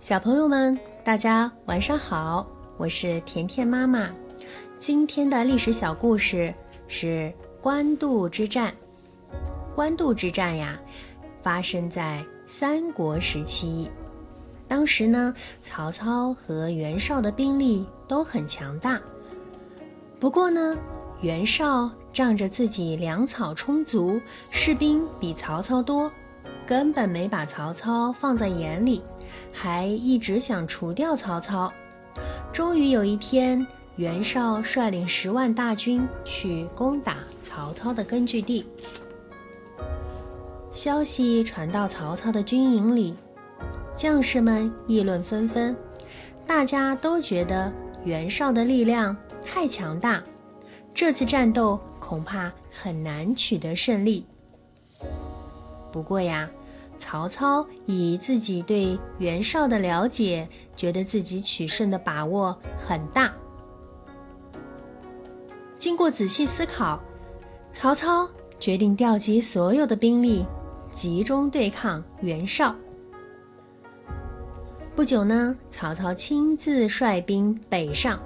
小朋友们，大家晚上好，我是甜甜妈妈。今天的历史小故事是官渡之战。官渡之战呀，发生在三国时期。当时呢，曹操和袁绍的兵力都很强大。不过呢，袁绍仗着自己粮草充足，士兵比曹操多，根本没把曹操放在眼里，还一直想除掉曹操。终于有一天，袁绍率领十万大军去攻打曹操的根据地。消息传到曹操的军营里，将士们议论纷纷，大家都觉得袁绍的力量太强大，这次战斗恐怕很难取得胜利。不过呀，曹操以自己对袁绍的了解，觉得自己取胜的把握很大。经过仔细思考，曹操决定调集所有的兵力。集中对抗袁绍。不久呢，曹操亲自率兵北上。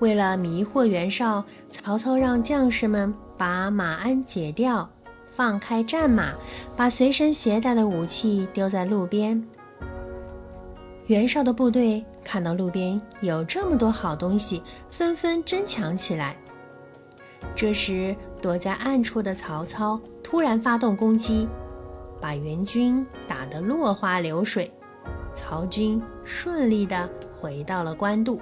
为了迷惑袁绍，曹操让将士们把马鞍解掉，放开战马，把随身携带的武器丢在路边。袁绍的部队看到路边有这么多好东西，纷纷争抢起来。这时，躲在暗处的曹操。突然发动攻击，把援军打得落花流水，曹军顺利地回到了官渡。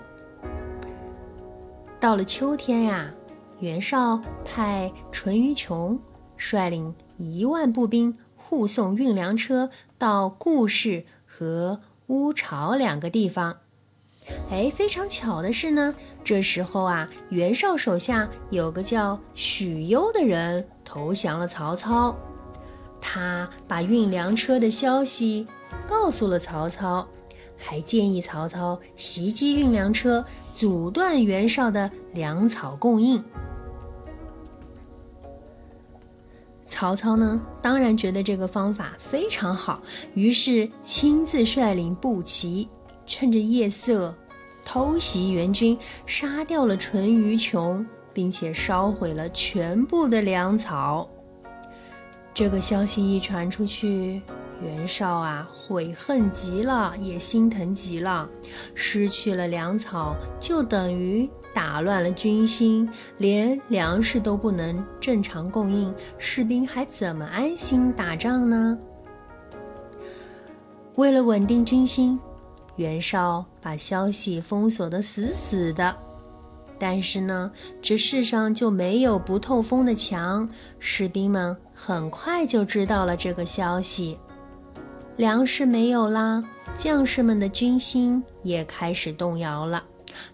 到了秋天呀，袁绍派淳于琼率领一万步兵护送运粮车到固始和乌巢两个地方。哎，非常巧的是呢，这时候啊，袁绍手下有个叫许攸的人。投降了曹操，他把运粮车的消息告诉了曹操，还建议曹操袭击运粮车，阻断袁绍的粮草供应。曹操呢，当然觉得这个方法非常好，于是亲自率领步骑，趁着夜色偷袭援军，杀掉了淳于琼。并且烧毁了全部的粮草。这个消息一传出去，袁绍啊悔恨极了，也心疼极了。失去了粮草，就等于打乱了军心，连粮食都不能正常供应，士兵还怎么安心打仗呢？为了稳定军心，袁绍把消息封锁得死死的。但是呢，这世上就没有不透风的墙。士兵们很快就知道了这个消息，粮食没有啦，将士们的军心也开始动摇了。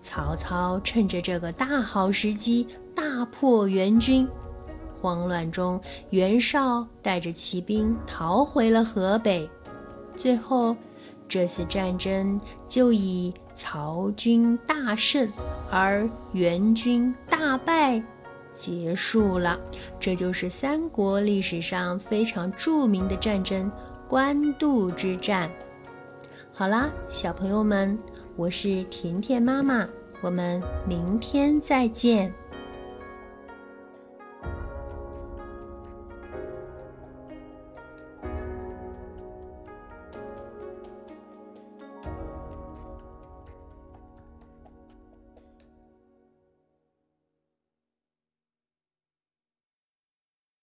曹操趁着这个大好时机，大破援军。慌乱中，袁绍带着骑兵逃回了河北。最后。这次战争就以曹军大胜而袁军大败结束了，这就是三国历史上非常著名的战争——官渡之战。好啦，小朋友们，我是甜甜妈妈，我们明天再见。